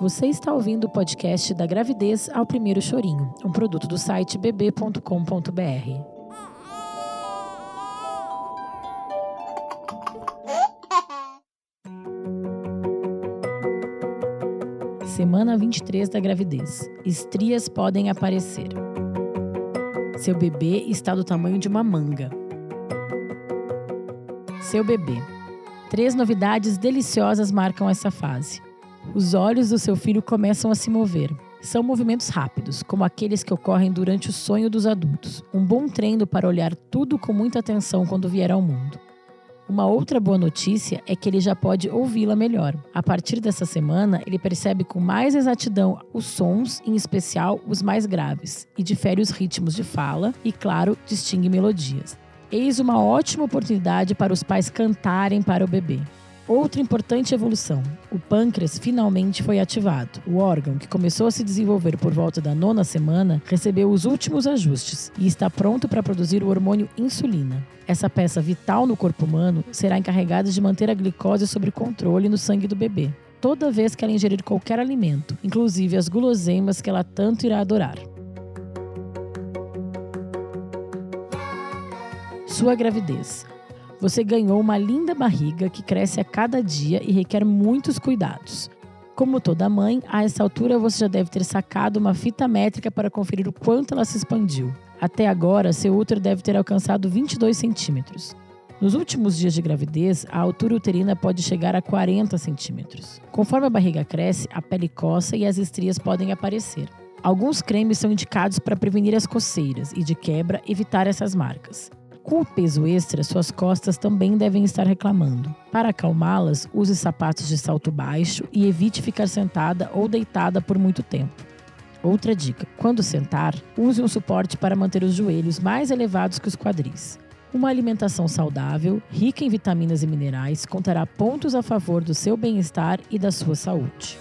Você está ouvindo o podcast da gravidez ao primeiro chorinho, um produto do site bb.com.br. Semana 23 da gravidez. Estrias podem aparecer. Seu bebê está do tamanho de uma manga. Seu bebê. Três novidades deliciosas marcam essa fase. Os olhos do seu filho começam a se mover. São movimentos rápidos, como aqueles que ocorrem durante o sonho dos adultos. Um bom treino para olhar tudo com muita atenção quando vier ao mundo. Uma outra boa notícia é que ele já pode ouvi-la melhor. A partir dessa semana, ele percebe com mais exatidão os sons, em especial os mais graves, e difere os ritmos de fala e, claro, distingue melodias. Eis uma ótima oportunidade para os pais cantarem para o bebê. Outra importante evolução: o pâncreas finalmente foi ativado. O órgão, que começou a se desenvolver por volta da nona semana, recebeu os últimos ajustes e está pronto para produzir o hormônio insulina. Essa peça vital no corpo humano será encarregada de manter a glicose sob controle no sangue do bebê, toda vez que ela ingerir qualquer alimento, inclusive as guloseimas que ela tanto irá adorar. Sua gravidez. Você ganhou uma linda barriga que cresce a cada dia e requer muitos cuidados. Como toda mãe, a essa altura você já deve ter sacado uma fita métrica para conferir o quanto ela se expandiu. Até agora, seu útero deve ter alcançado 22 centímetros. Nos últimos dias de gravidez, a altura uterina pode chegar a 40 centímetros. Conforme a barriga cresce, a pele coça e as estrias podem aparecer. Alguns cremes são indicados para prevenir as coceiras e, de quebra, evitar essas marcas. Com o peso extra, suas costas também devem estar reclamando. Para acalmá-las, use sapatos de salto baixo e evite ficar sentada ou deitada por muito tempo. Outra dica: quando sentar, use um suporte para manter os joelhos mais elevados que os quadris. Uma alimentação saudável, rica em vitaminas e minerais, contará pontos a favor do seu bem-estar e da sua saúde.